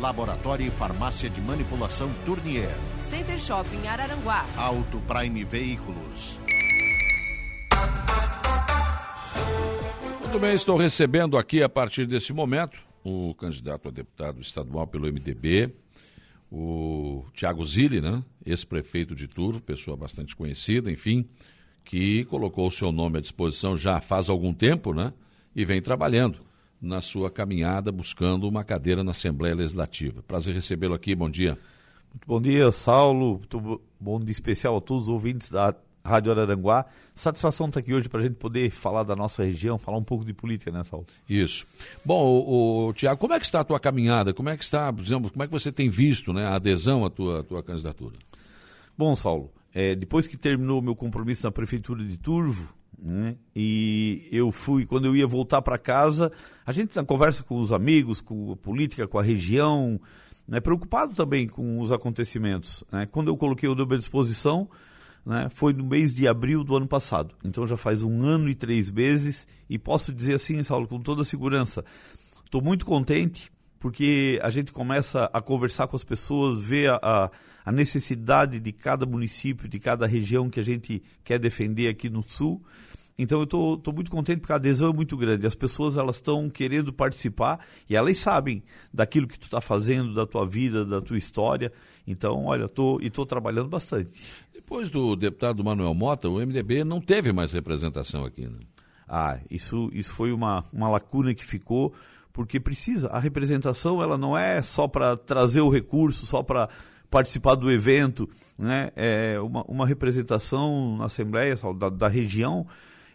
Laboratório e Farmácia de Manipulação Tournier. Center Shopping Araranguá. Auto Prime Veículos. Muito bem, estou recebendo aqui a partir desse momento o candidato a deputado estadual pelo MDB, o Tiago Zilli, né? ex-prefeito de Turvo, pessoa bastante conhecida, enfim, que colocou o seu nome à disposição já faz algum tempo, né? E vem trabalhando na sua caminhada buscando uma cadeira na Assembleia Legislativa. Prazer recebê-lo aqui, bom dia. Muito bom dia, Saulo. Muito bom dia especial a todos os ouvintes da Rádio Araranguá. Satisfação estar aqui hoje para a gente poder falar da nossa região, falar um pouco de política, né, Saulo? Isso. Bom, o, o Tiago, como é que está a tua caminhada? Como é que está, por exemplo, como é que você tem visto né, a adesão à tua, à tua candidatura? Bom, Saulo, é, depois que terminou o meu compromisso na Prefeitura de Turvo, né, e eu fui, quando eu ia voltar para casa, a gente na conversa com os amigos, com a política, com a região, né, preocupado também com os acontecimentos. Né, quando eu coloquei o nome à disposição, né, foi no mês de abril do ano passado. Então já faz um ano e três meses e posso dizer assim, Saulo, com toda segurança, estou muito contente porque a gente começa a conversar com as pessoas, ver a, a, necessidade de cada município, de cada região que a gente quer defender aqui no Sul. Então eu estou muito contente porque a adesão é muito grande. As pessoas elas estão querendo participar e elas sabem daquilo que tu está fazendo, da tua vida, da tua história. Então, olha, estou e estou trabalhando bastante. Depois do deputado Manuel Mota, o MDB não teve mais representação aqui. Né? Ah, isso, isso foi uma, uma lacuna que ficou porque precisa. A representação ela não é só para trazer o recurso, só para participar do evento, né? É uma, uma representação na Assembleia da, da região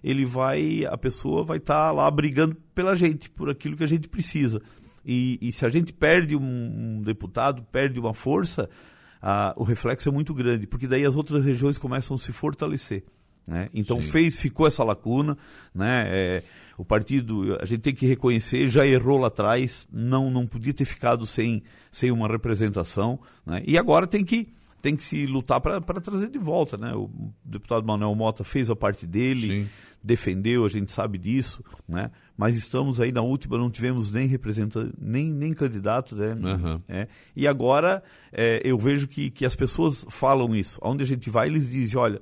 ele vai, a pessoa vai estar tá lá brigando pela gente, por aquilo que a gente precisa. E, e se a gente perde um, um deputado, perde uma força, o reflexo é muito grande, porque daí as outras regiões começam a se fortalecer. Né? Então Sim. fez, ficou essa lacuna, né? É, o partido, a gente tem que reconhecer, já errou lá atrás, não, não podia ter ficado sem, sem uma representação, né? e agora tem que tem que se lutar para trazer de volta, né? O deputado Manuel Mota fez a parte dele, Sim. defendeu, a gente sabe disso, né? Mas estamos aí na última, não tivemos nem representante, nem, nem candidato, né? Uhum. É. E agora é, eu vejo que, que as pessoas falam isso. Onde a gente vai, eles dizem, olha,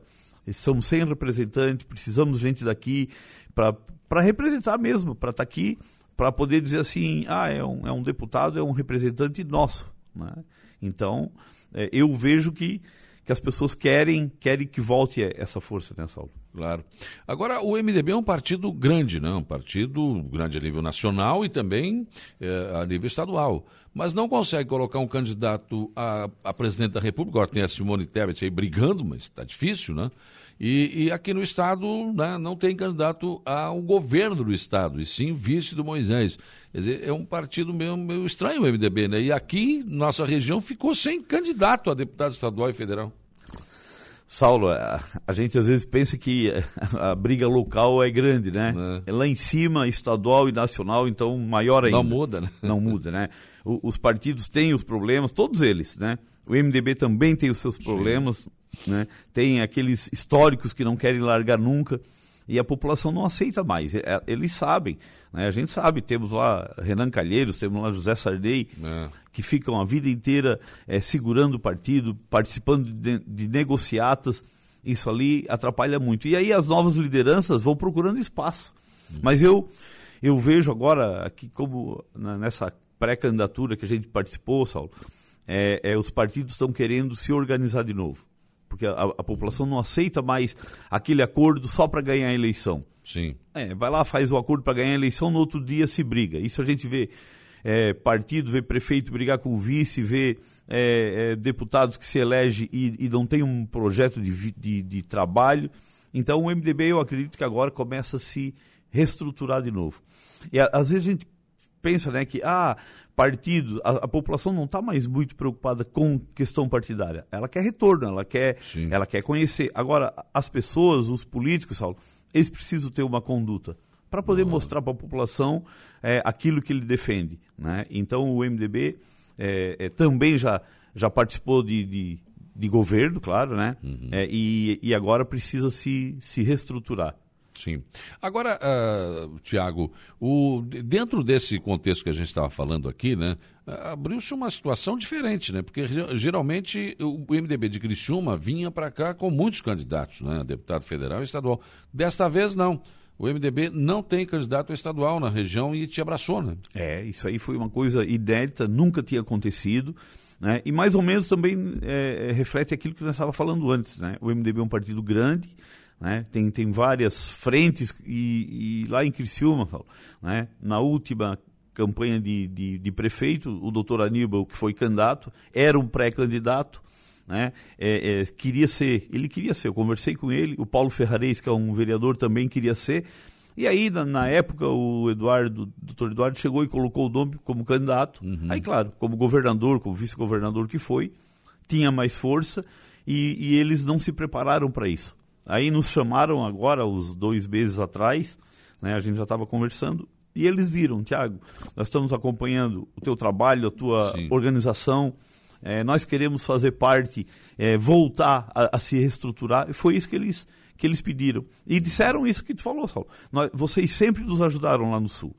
somos sem representante, precisamos de gente daqui para representar mesmo, para estar tá aqui, para poder dizer assim, ah, é um, é um deputado, é um representante nosso, né? Então, é, eu vejo que, que as pessoas querem, querem que volte essa força, né, Saulo? Claro. Agora, o MDB é um partido grande, né? um partido grande a nível nacional e também é, a nível estadual. Mas não consegue colocar um candidato a, a presidente da República. Agora tem a Simone Tebet aí brigando, mas está difícil, né? E, e, aqui no Estado né, não tem candidato ao governo do Estado, e sim vice do Moisés. Quer dizer, é um partido meio, meio estranho o MDB, né? E aqui, nossa região, ficou sem candidato a deputado estadual e federal. Saulo, a, a gente às vezes pensa que a, a briga local é grande, né? É. Lá em cima, estadual e nacional, então maior ainda. Não muda, né? Não muda, né? O, os partidos têm os problemas, todos eles, né? O MDB também tem os seus problemas, Sim né? tem aqueles históricos que não querem largar nunca e a população não aceita mais. É, eles sabem, né? a gente sabe, temos lá Renan Calheiros, temos lá José Sardei, é. que ficam a vida inteira é, segurando o partido, participando de, de, negociatas, isso ali atrapalha muito. E aí as novas lideranças vão procurando espaço. Uhum. Mas eu, eu vejo agora, aqui como nessa pré-candidatura que a gente participou, Saulo, é, é, os partidos estão querendo se organizar de novo porque a, a, população não aceita mais aquele acordo só para ganhar a eleição. Sim. É, vai lá, faz o acordo para ganhar a eleição, no outro dia se briga. Isso a gente vê é, partido, vê prefeito brigar com o vice, vê é, é, deputados que se elegem e, e, não tem um projeto de, de, de trabalho. Então o MDB, eu acredito que agora começa a se reestruturar de novo. E a, às vezes a gente pensa né, que ah, partidos, a, a população não está mais muito preocupada com questão partidária. Ela quer retorno, ela quer, ela quer conhecer. Agora, as pessoas, os políticos, Saulo, eles precisam ter uma conduta para poder mostrar para a população é, aquilo que ele defende. Né? Então, o MDB é, é, também já, já participou de, de, de governo, claro, né? Uhum. É, e, e agora precisa se, se reestruturar. Sim. Agora, uh, Tiago, dentro desse contexto que a gente estava falando aqui, né, abriu-se uma situação diferente, né? Porque geralmente o MDB de Criciúma vinha para cá com muitos candidatos, né? Deputado federal e estadual. Desta vez, não. O MDB não tem candidato estadual na região e te abraçou, né? É, isso aí foi uma coisa inédita, nunca tinha acontecido. Né? E mais ou menos também é, reflete aquilo que nós estávamos falando antes. Né? O MDB é um partido grande, né? Tem, tem várias frentes e, e lá em Criciúma, né? na última campanha de, de, de, prefeito, o doutor Aníbal, que foi candidato, era um pré-candidato, né? É, é, queria ser, ele queria ser, eu conversei com ele, o Paulo Ferrarez, que é um vereador, também queria ser, e aí, na, na época, o Eduardo, o doutor Eduardo chegou e colocou o nome como candidato, uhum. aí claro, como governador, como vice-governador que foi, tinha mais força, e, e eles não se prepararam para isso. Aí nos chamaram agora, uns dois meses atrás, né, a gente já estava conversando, e eles viram, Tiago, nós estamos acompanhando o teu trabalho, a tua Sim. organização, é, nós queremos fazer parte, é, voltar a, a, se reestruturar, e foi isso que eles, que eles pediram. E disseram isso que tu falou, Saulo. Nós, vocês sempre nos ajudaram lá no Sul.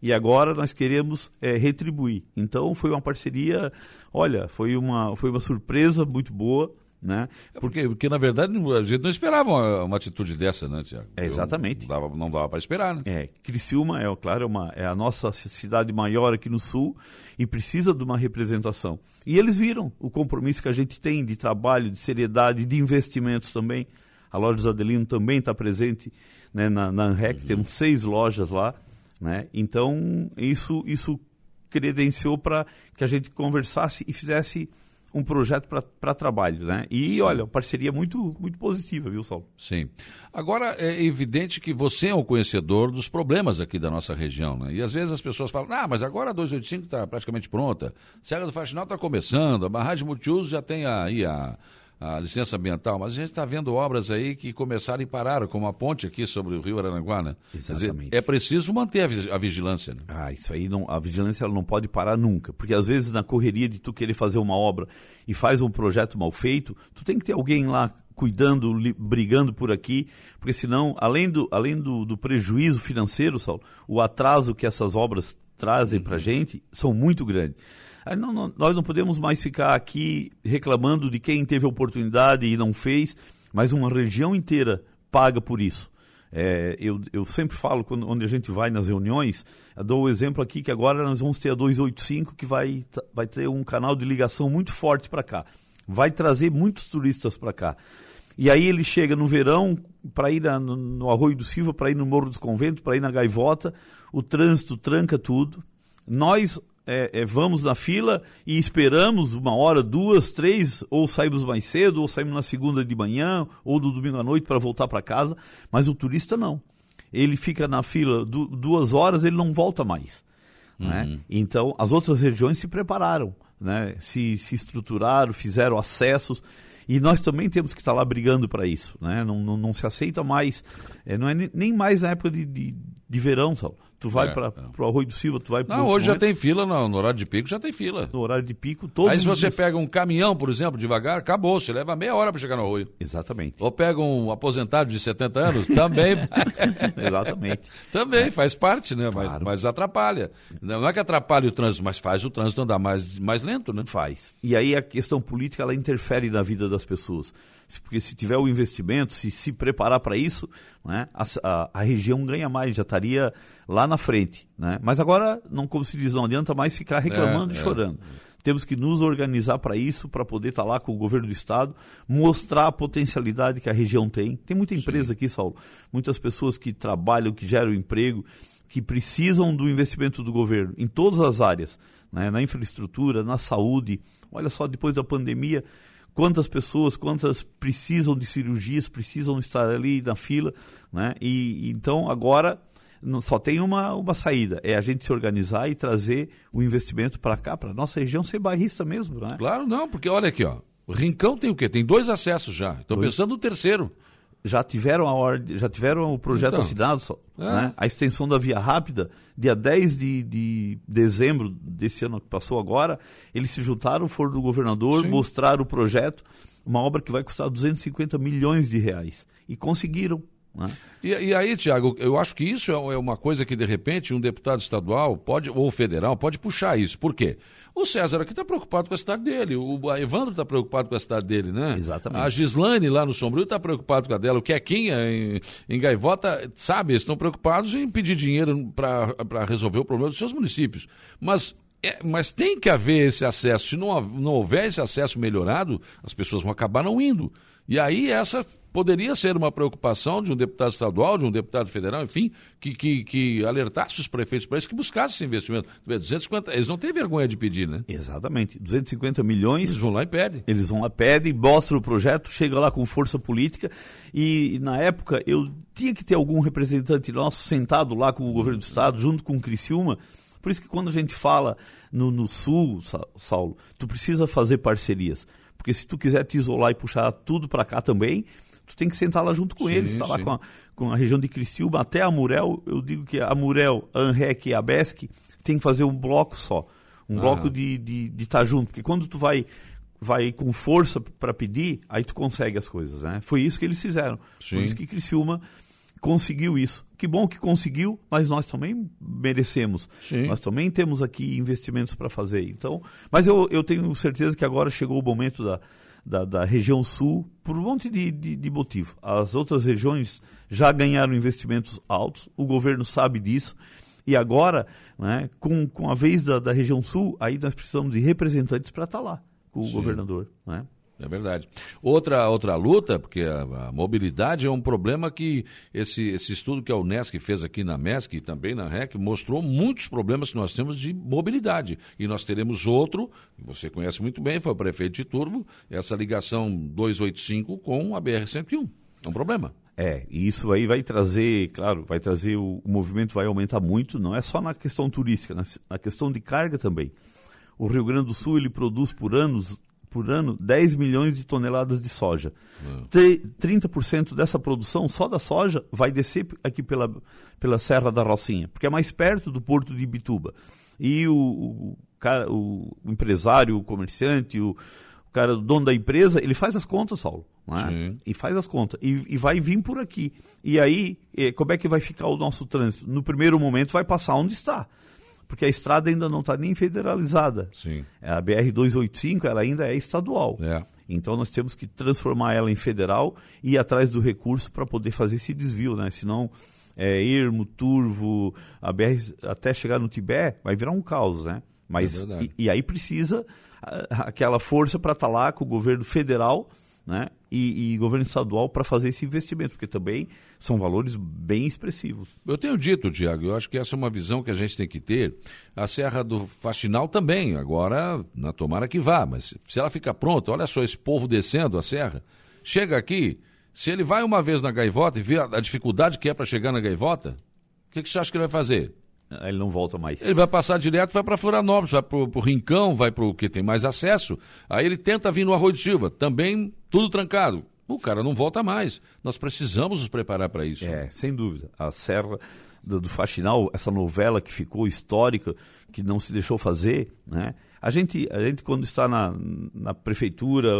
E agora nós queremos é, retribuir. Então foi uma parceria, olha, foi uma, foi uma surpresa muito boa. Né? É porque, porque, na verdade, a gente não esperava uma, uma atitude dessa, né, Tiago? É, exatamente. não dava, não dava para esperar, né? É, Criciúma, é, claro, é, uma, é a nossa cidade maior aqui no Sul e precisa de uma representação. E eles viram o compromisso que a gente tem de trabalho, de seriedade, de investimentos também. A loja do Adelino também está presente né, na, na ANREC, uhum. temos seis lojas lá. Né? Então, isso, isso credenciou para que a gente conversasse e fizesse um projeto para trabalho, né? E olha, parceria muito muito positiva, viu, Saulo? Sim. Agora é evidente que você é o conhecedor dos problemas aqui da nossa região, né? E às vezes as pessoas falam, ah, mas agora a 285 está praticamente pronta, Serra do Faxinal está começando, a barragem multiuso já tem aí a a licença ambiental, mas a gente está vendo obras aí que começaram e pararam, como a ponte aqui sobre o rio Araranguá, né? Exatamente. Dizer, é preciso manter a, vigilância. Né? Ah, isso aí, não, a vigilância ela não pode parar nunca, porque às vezes na correria de tu querer fazer uma obra e faz um projeto mal feito, tu tem que ter alguém lá cuidando, brigando por aqui, porque senão, além do, além do, do prejuízo financeiro, Saulo, o atraso que essas obras trazem uhum. para a gente são muito grandes. Não, não, nós não podemos mais ficar aqui reclamando de quem teve oportunidade e não fez, mas uma região inteira paga por isso. É, eu, eu, sempre falo, quando, onde a gente vai nas reuniões, dou o exemplo aqui que agora nós vamos ter a 285 que vai, vai ter um canal de ligação muito forte para cá. Vai trazer muitos turistas para cá. E aí ele chega no verão para ir na, no, no Arroio do Silva, para ir no Morro dos Conventos, para ir na Gaivota, o trânsito tranca tudo. Nós é, é, vamos na fila e esperamos uma hora, duas, três, ou saímos mais cedo, ou saímos na segunda de manhã, ou no domingo à noite para voltar para casa. Mas o turista não. Ele fica na fila du duas horas, ele não volta mais. Né? Uhum. Né? Então, as outras regiões se prepararam, né? se, se estruturaram, fizeram acessos. E nós também temos que estar lá brigando para isso. Né? Não, não, não, se aceita mais, é, não é nem mais na época de, de, de verão, Saulo. Tu vai é, para é. o Arroio do Silva, tu vai para Não, hoje já tem fila, no, no, horário de pico já tem fila. No horário de pico, todos Aí se você dias... pega um caminhão, por exemplo, devagar, acabou, você leva meia hora para chegar no Arroio. Exatamente. Ou pega um aposentado de 70 anos, também. Exatamente. também, faz parte, né? Claro. Mas, mas atrapalha. Não é que atrapalhe o trânsito, mas faz o trânsito andar mais, mais lento, né? Faz. E aí a questão política, ela interfere na vida das pessoas porque se tiver o investimento, se se preparar para isso, né, a, a, a, região ganha mais, já estaria lá na frente. Né? Mas agora, não como se diz, não adianta mais ficar reclamando é, e chorando. É. Temos que nos organizar para isso, para poder estar tá lá com o governo do estado, mostrar a potencialidade que a região tem. Tem muita empresa Sim. aqui, Saulo, muitas pessoas que trabalham, que geram emprego, que precisam do investimento do governo em todas as áreas, né? na infraestrutura, na saúde. Olha só, depois da pandemia, quantas pessoas, quantas precisam de cirurgias, precisam estar ali na fila, né? E então agora não, só tem uma, uma saída, é a gente se organizar e trazer o investimento para cá, para nossa região ser bairrista mesmo, né? Claro, não, porque olha aqui, ó, o Rincão tem o quê? Tem dois acessos já. Estou pensando no terceiro. Já tiveram a ordem, já tiveram o projeto então, assinado, é. né? a extensão da via rápida, dia 10 de, de dezembro desse ano que passou agora, eles se juntaram, foram do governador, Sim. mostraram o projeto, uma obra que vai custar 250 milhões de reais. E conseguiram. Né? E, e, aí, Tiago, eu acho que isso é, é uma coisa que, de repente, um deputado estadual pode, ou federal pode puxar isso. Por quê? O César aqui está preocupado com a cidade dele, o Evandro está preocupado com a cidade dele, né? Exatamente. A Gislane lá no Sombrio está preocupado com a dela, o Quequinha em, em Gaivota, sabe, estão preocupados em pedir dinheiro para resolver o problema dos seus municípios. Mas é, mas tem que haver esse acesso. Se não, não houver esse acesso melhorado, as pessoas vão acabar não indo. E aí essa poderia ser uma preocupação de um deputado estadual, de um deputado federal, enfim, que, que, que alertasse os prefeitos para isso, que buscasse esse investimento. 250, eles não têm vergonha de pedir, né? Exatamente. 250 milhões. Eles vão lá e pedem. Eles vão lá, pedem, mostram o projeto, chega lá com força política. E na época eu tinha que ter algum representante nosso sentado lá com o governo do estado, junto com o Criciúma. Por isso que quando a gente fala no, no sul, Saulo, tu precisa fazer parcerias. Porque se tu quiser te isolar e puxar tudo para cá também, tu tem que sentar lá junto com sim, eles, tá lá com a, com a, região de Cristilba até a Murel. Eu digo que a Murel, a Anrec e a Besc tem que fazer um bloco só. Um bloco de estar de, de tá junto. Porque quando tu vai vai com força para pedir, aí tu consegue as coisas, né? Foi isso que eles fizeram. Sim. Por isso que Criciúma conseguiu isso. Que bom que conseguiu, mas nós também merecemos. Sim. Nós também temos aqui investimentos para fazer. Então, mas eu, eu tenho certeza que agora chegou o momento da, da, da região sul por um monte de, de, de motivo. As outras regiões já ganharam investimentos altos, o governo sabe disso. E agora, né, com, com a vez da, da região sul, aí nós precisamos de representantes para estar tá lá com o Sim. governador. Né? É verdade. Outra, outra luta, porque a, a, mobilidade é um problema que esse, esse estudo que a Unesc fez aqui na MESC e também na REC mostrou muitos problemas que nós temos de mobilidade. E nós teremos outro, você conhece muito bem, foi o prefeito de Turvo, essa ligação 285 com a BR-101. É um problema. É, e isso aí vai trazer, claro, vai trazer, o, o movimento vai aumentar muito, não é só na questão turística, na, na questão de carga também. O Rio Grande do Sul ele produz por anos por ano 10 milhões de toneladas de soja. Uhum. 30% dessa produção, só da soja, vai descer aqui pela, pela Serra da Rocinha, porque é mais perto do porto de Ibituba. E o, o, cara, o empresário, o comerciante, o, o cara, o dono da empresa, ele faz as contas, Saulo. É? E faz as contas. E, e, vai vir por aqui. E aí, eh, como é que vai ficar o nosso trânsito? No primeiro momento, vai passar onde está porque a estrada ainda não está nem federalizada. Sim. É, a BR-285 ela ainda é estadual. É. Então nós temos que transformar ela em federal e ir atrás do recurso para poder fazer esse desvio, né? Senão, é, Ermo, Turvo, a BR até chegar no Tibete vai virar um caos, né? Mas, é e, e, aí precisa aquela força para estar tá lá com o governo federal né? e, e governo estadual para fazer esse investimento, porque também são valores bem expressivos. Eu tenho dito, Tiago, eu acho que essa é uma visão que a gente tem que ter. A Serra do Faxinal também, agora, na tomara que vá, mas se ela ficar pronta, olha só esse povo descendo a serra, chega aqui, se ele vai uma vez na gaivota e vê a, a dificuldade que é para chegar na gaivota, o que, que você acha que ele vai fazer? Ele não volta mais. Ele vai passar direto, vai para Florianópolis, vai para o Rincão, vai para o que tem mais acesso. Aí ele tenta vir no Arroio de Silva, também tudo trancado. O cara não volta mais. Nós precisamos nos preparar para isso. É, sem dúvida. A Serra do, do Faxinal, essa novela que ficou histórica, que não se deixou fazer, né? A gente, a gente quando está na, na prefeitura,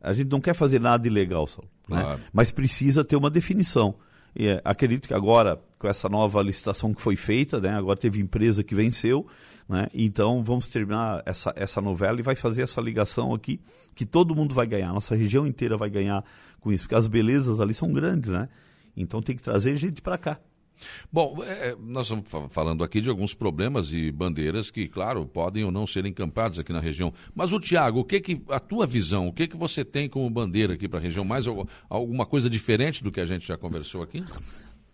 a gente não quer fazer nada ilegal, só, né? claro. mas precisa ter uma definição. E, é, acredito que agora, com essa nova licitação que foi feita, né, agora teve empresa que venceu, né, então vamos terminar essa, essa novela e vai fazer essa ligação aqui, que todo mundo vai ganhar, nossa região inteira vai ganhar com isso, porque as belezas ali são grandes, né? Então tem que trazer gente para cá. Bom, é, é, nós estamos falando aqui de alguns problemas e bandeiras que, claro, podem ou não ser encampadas aqui na região. Mas o Tiago, o que que a tua visão, o que que você tem como bandeira aqui para a região? Mais alguma coisa diferente do que a gente já conversou aqui?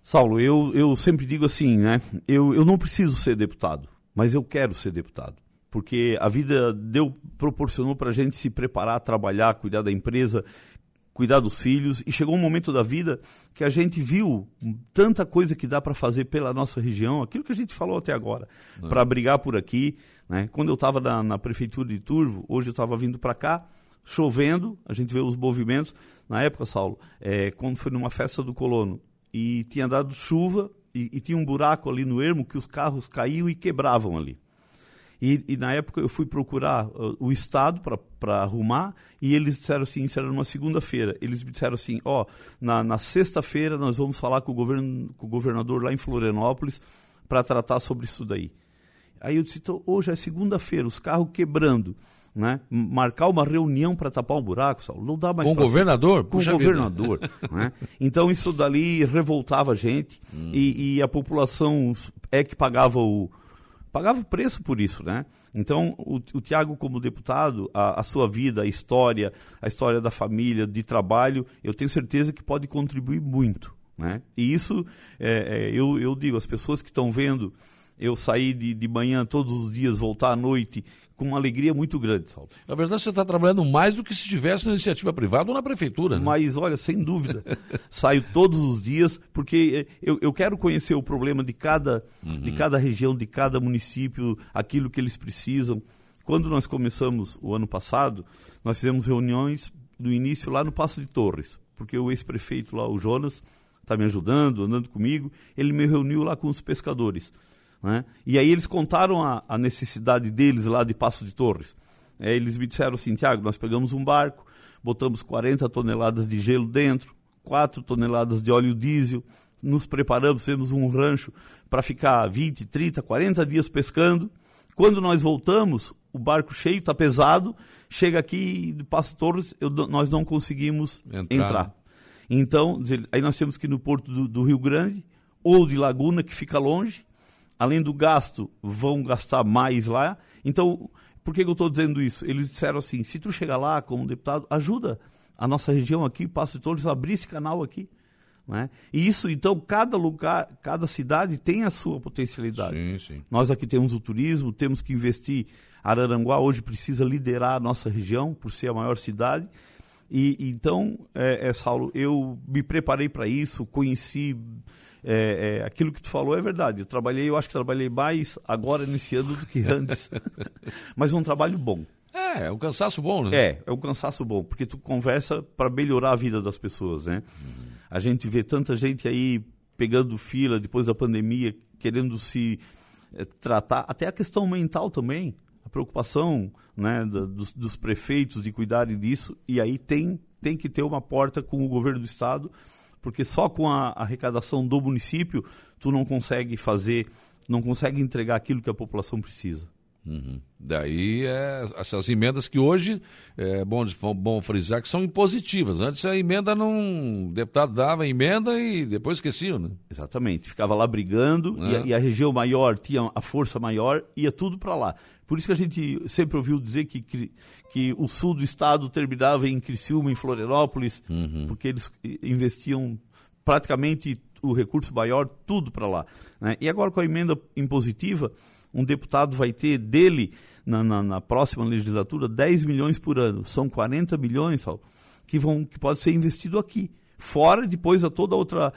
Saulo, eu, eu sempre digo assim, né? Eu, eu não preciso ser deputado, mas eu quero ser deputado. Porque a vida deu, proporcionou para a gente se preparar, trabalhar, cuidar da empresa cuidar dos filhos. E chegou um momento da vida que a gente viu tanta coisa que dá para fazer pela nossa região, aquilo que a gente falou até agora, para brigar por aqui. Né? Quando eu estava na, na, prefeitura de Turvo, hoje eu estava vindo para cá, chovendo, a gente vê os movimentos. Na época, Saulo, é, quando foi numa festa do colono e tinha dado chuva e, e tinha um buraco ali no ermo que os carros caíam e quebravam ali. E, e, na época eu fui procurar uh, o Estado para arrumar e eles disseram assim, isso era numa segunda-feira, eles me disseram assim, ó, oh, na, na sexta-feira nós vamos falar com o, governo, com o governador lá em Florianópolis para tratar sobre isso daí. Aí eu disse, então, hoje é segunda-feira, os carros quebrando, né? Marcar uma reunião para tapar um buraco, Saulo, não dá mais Com o governador? Com o governador. né? Então isso dali revoltava a gente hum. e, e, a população é que pagava o, pagava o preço por isso, né? Então, o, o Tiago, como deputado, a, a, sua vida, a história, a história da família, de trabalho, eu tenho certeza que pode contribuir muito, né? E isso, é, é, eu, eu digo, as pessoas que estão vendo eu sair de, de manhã todos os dias, voltar à noite, com uma alegria muito grande, Saulo. Na verdade, você está trabalhando mais do que se estivesse na iniciativa privada ou na prefeitura. Né? Mas, olha, sem dúvida, saio todos os dias, porque eh, eu, eu quero conhecer o problema de cada, uhum. de cada região, de cada município, aquilo que eles precisam. Quando nós começamos o ano passado, nós fizemos reuniões do início lá no Passo de Torres, porque o ex-prefeito lá, o Jonas, está me ajudando, andando comigo, ele me reuniu lá com os pescadores. Né? E aí eles contaram a, a, necessidade deles lá de Passo de Torres. É, eles me disseram assim, Tiago, nós pegamos um barco, botamos 40 toneladas de gelo dentro, 4 toneladas de óleo diesel, nos preparamos, temos um rancho para ficar 20, 30, 40 dias pescando. Quando nós voltamos, o barco cheio, está pesado, chega aqui de Passo Torres, eu, nós não conseguimos entrar. entrar. Então, aí nós temos que ir no porto do, do Rio Grande, ou de Laguna, que fica longe, além do gasto, vão gastar mais lá. Então, por que, que eu estou dizendo isso? Eles disseram assim: se tu chegar lá como deputado, ajuda a nossa região aqui, Passo de Torres, a abrir esse canal aqui. Né? E isso, então, cada lugar, cada cidade tem a sua potencialidade. Sim, sim. Nós aqui temos o turismo, temos que investir. Araranguá hoje precisa liderar a nossa região, por ser a maior cidade. E então, é, é Saulo, eu me preparei para isso, conheci é, é, aquilo que tu falou é verdade. Eu trabalhei, eu acho que trabalhei mais agora nesse ano do que antes. Mas um trabalho bom. É, é um cansaço bom, né? É, é um cansaço bom, porque tu conversa para melhorar a vida das pessoas, né? Uhum. A gente vê tanta gente aí pegando fila depois da pandemia, querendo se é, tratar, até a questão mental também, a preocupação né, da, dos, dos prefeitos de cuidarem disso, e aí tem, tem que ter uma porta com o governo do estado porque só com a arrecadação do município tu não consegue fazer, não consegue entregar aquilo que a população precisa. Uhum. Daí é, essas emendas que hoje é bom, bom frisar que são impositivas. Antes a emenda não. O deputado dava a emenda e depois esqueciam, né? Exatamente. Ficava lá brigando é. e, a, e, a, região maior tinha a força maior, ia tudo para lá. Por isso que a gente sempre ouviu dizer que, que, que, o sul do estado terminava em Criciúma, em Florianópolis, uhum. porque eles investiam praticamente o recurso maior, tudo para lá. Né? E agora com a emenda impositiva, um deputado vai ter dele, na, na, na, próxima legislatura, 10 milhões por ano. São 40 milhões, Saulo, que, vão, que pode ser investido aqui. Fora depois a toda outra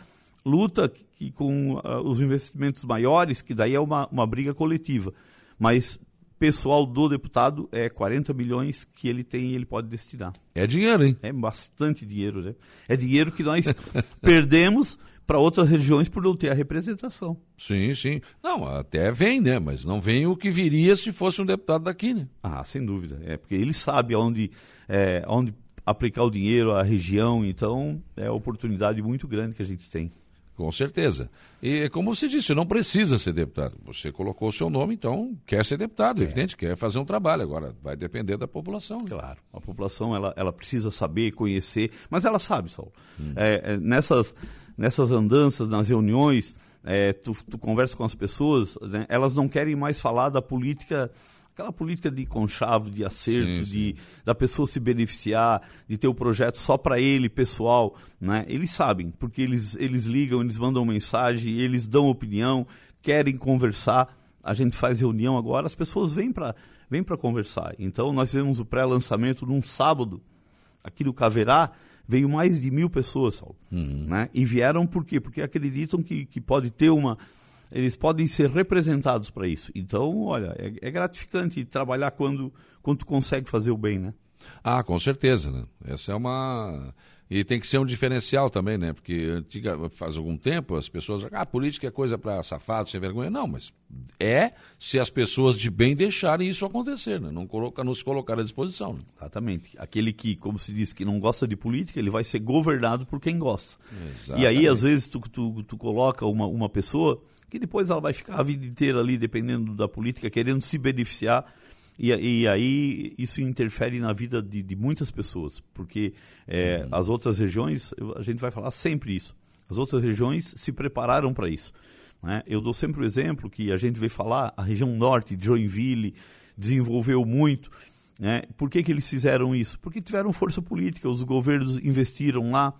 luta que, que com uh, os investimentos maiores, que daí é uma, uma briga coletiva. Mas pessoal do deputado é 40 milhões que ele tem e ele pode destinar. É dinheiro, hein? É bastante dinheiro, né? É dinheiro que nós perdemos para outras regiões por não ter a representação. Sim, sim. Não, até vem, né? Mas não vem o que viria se fosse um deputado daqui, né? Ah, sem dúvida. É porque ele sabe onde, é, onde aplicar o dinheiro, a região, então é uma oportunidade muito grande que a gente tem. Com certeza. E como você disse, não precisa ser deputado. Você colocou o seu nome, então quer ser deputado, é. evidente, quer fazer um trabalho. Agora, vai depender da população. Né? Claro. A população ela, ela precisa saber, conhecer, mas ela sabe, Saulo. Hum. É, é, nessas, nessas andanças, nas reuniões, é, tu, tu conversa com as pessoas, né, elas não querem mais falar da política aquela política de conchavo, de acerto, sim, sim. de da pessoa se beneficiar, de ter o projeto só para ele, pessoal, né? Eles sabem, porque eles eles ligam, eles mandam mensagem, eles dão opinião, querem conversar. A gente faz reunião agora, as pessoas vêm para vêm para conversar. Então nós fizemos o pré-lançamento num sábado aqui no Caverá, veio mais de mil pessoas, Saulo. Uhum. Né? E vieram por quê? Porque acreditam que, que pode ter uma. Eles podem ser representados para isso. Então, olha, é, é, gratificante trabalhar quando, quando tu consegue fazer o bem, né? Ah, com certeza, né? Essa é uma e tem que ser um diferencial também, né? Porque antiga, faz algum tempo as pessoas ah, política é coisa para safado, sem vergonha. Não, mas é se as pessoas de bem deixarem isso acontecer, né? Não, coloca, não se colocar à disposição. Né? Exatamente. Aquele que, como se diz, que não gosta de política, ele vai ser governado por quem gosta. Exatamente. E aí, às vezes, tu, tu, tu coloca uma, uma pessoa que depois ela vai ficar a vida inteira ali, dependendo da política, querendo se beneficiar e, e, aí isso interfere na vida de, de muitas pessoas, porque é, uhum. as outras regiões, a gente vai falar sempre isso, as outras regiões se prepararam para isso. Né? Eu dou sempre o exemplo que a gente veio falar, a região norte de Joinville desenvolveu muito. Né? Por que, que eles fizeram isso? Porque tiveram força política, os governos investiram lá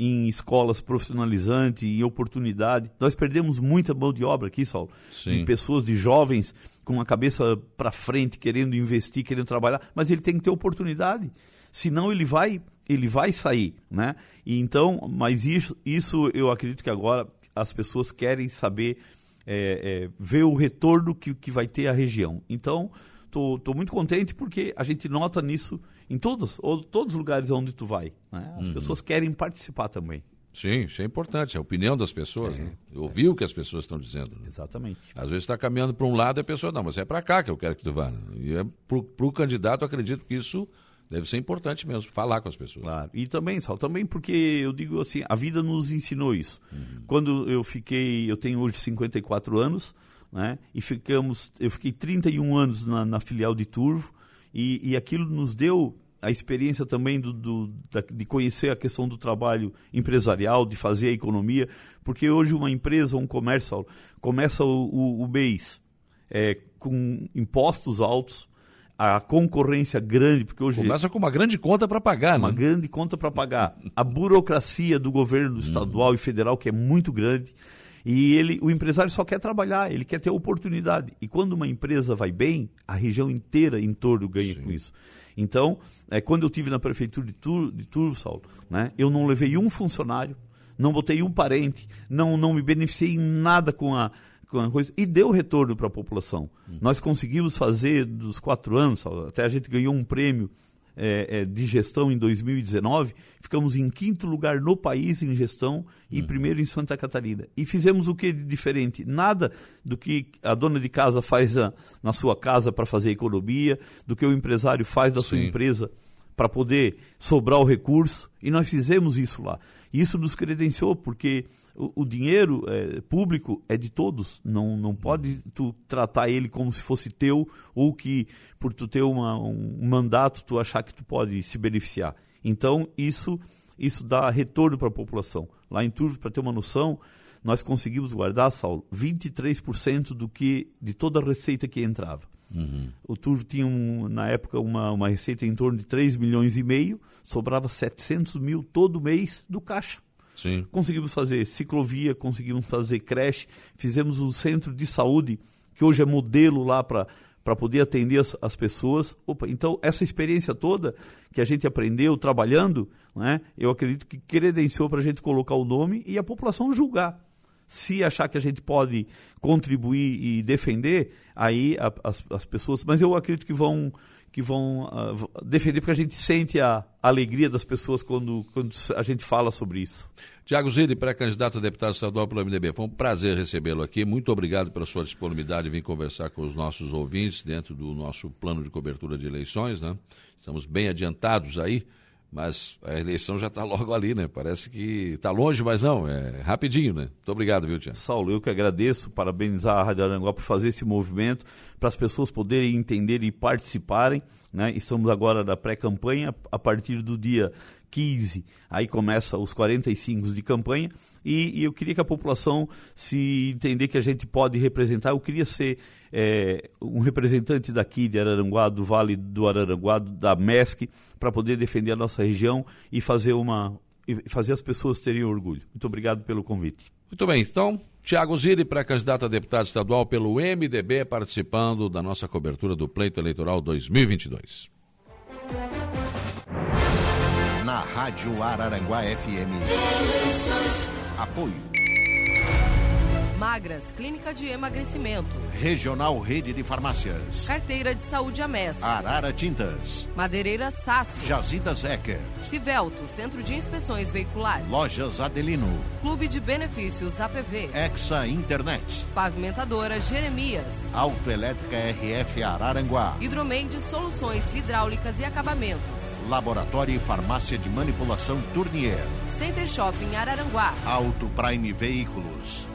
em escolas profissionalizantes, em oportunidade. Nós perdemos muita mão de obra aqui, Saulo, Sim. de pessoas, de jovens com a cabeça para frente, querendo investir, querendo trabalhar, mas ele tem que ter oportunidade. Senão ele vai, ele vai sair, né? E então, mas isso, isso eu acredito que agora as pessoas querem saber é, é, ver o retorno que, que vai ter a região. Então, estou muito contente porque a gente nota nisso em todos, ou, todos os lugares onde tu vai. Né? As uhum. pessoas querem participar também. Sim, isso é importante, é a opinião das pessoas, é, né? Ouvir é. o que as pessoas estão dizendo. Né? Exatamente. Às vezes está caminhando para um lado e a pessoa, não, mas é para cá que eu quero que tu vá. Né? E é para o candidato, acredito que isso deve ser importante mesmo, falar com as pessoas. Claro, e também, Sal, também porque eu digo assim, a vida nos ensinou isso. Uhum. Quando eu fiquei, eu tenho hoje 54 anos, né? E ficamos, eu fiquei 31 anos na, na filial de Turvo e, e aquilo nos deu a experiência também do, do da, de conhecer a questão do trabalho empresarial, de fazer a economia, porque hoje uma empresa, um comércio, começa o, o, o mês é, com impostos altos, a concorrência grande, porque hoje... Começa com uma grande conta para pagar, Uma né? grande conta para pagar. A burocracia do governo estadual e federal, que é muito grande. E ele, o empresário só quer trabalhar, ele quer ter oportunidade. E quando uma empresa vai bem, a região inteira em torno ganha Sim. com isso. Então, é, quando eu tive na prefeitura de, Tur, de Turvo, Saulo, né, eu não levei um funcionário, não botei um parente, não, não me beneficiei em nada com a, com a coisa, e deu retorno para a população. Hum. Nós conseguimos fazer dos quatro anos, até a gente ganhou um prêmio é, é, de gestão em 2019, ficamos em quinto lugar no país em gestão e uhum. primeiro em Santa Catarina. E fizemos o que de diferente? Nada do que a dona de casa faz a, na sua casa para fazer economia, do que o empresário faz da Sim. sua empresa para poder sobrar o recurso. E nós fizemos isso lá. E isso nos credenciou, porque o, o dinheiro é, público é de todos. Não, não pode tu tratar ele como se fosse teu ou que por tu ter uma, um mandato tu achar que tu pode se beneficiar. Então isso isso dá retorno para a população. Lá em Turvo, para ter uma noção, nós conseguimos guardar, Saulo, 23% do que de toda a receita que entrava. Uhum. O Turvo tinha, um, na época, uma, uma receita em torno de 3 milhões e meio, sobrava 700 mil todo mês do caixa. Sim. Conseguimos fazer ciclovia, conseguimos fazer creche, fizemos um centro de saúde, que hoje é modelo lá para para poder atender as, as pessoas. Opa, então, essa experiência toda que a gente aprendeu trabalhando, né, eu acredito que credenciou para a gente colocar o nome e a população julgar. Se achar que a gente pode contribuir e defender, aí a, as, as pessoas. Mas eu acredito que vão que vão uh, defender, porque a gente sente a alegria das pessoas quando, quando a gente fala sobre isso. Tiago Zilli, pré-candidato a deputado estadual pelo MDB, foi um prazer recebê-lo aqui. Muito obrigado pela sua disponibilidade em vir conversar com os nossos ouvintes dentro do nosso plano de cobertura de eleições. Né? Estamos bem adiantados aí mas a eleição já está logo ali, né? Parece que está longe, mas não, é rapidinho, né? Muito obrigado, viu, Tiago? Saulo, eu que agradeço, parabenizar a Rádio Aranguá por fazer esse movimento, para as pessoas poderem entender e participarem, né? Estamos agora na pré-campanha, a partir do dia 15, aí começa os 45 de campanha, e, e, eu queria que a população se entender que a gente pode representar, eu queria ser é, um representante daqui de Araranguá, do Vale do Araranguá, da MESC, para poder defender a nossa região e fazer uma fazer as pessoas terem orgulho. Muito obrigado pelo convite. Muito bem, então, Tiago Zilli, pré-candidato a deputado estadual pelo MDB, participando da nossa cobertura do pleito eleitoral 2022. na Rádio Araranguá FM. Apoio. Magras, Clínica de Emagrecimento. Regional Rede de Farmácias. Carteira de Saúde Amessa. Arara Tintas. Madeireira Sasso. Jazidas Ecker. Civelto, Centro de Inspeções Veiculares. Lojas Adelino. Clube de Benefícios APV. Exa Internet. Pavimentadora Jeremias. Autoelétrica RF Araranguá. Hidromeide Soluções Hidráulicas e Acabamentos. Laboratório e Farmácia de Manipulação Tournier. Center Shopping Araranguá. Auto Prime Veículos.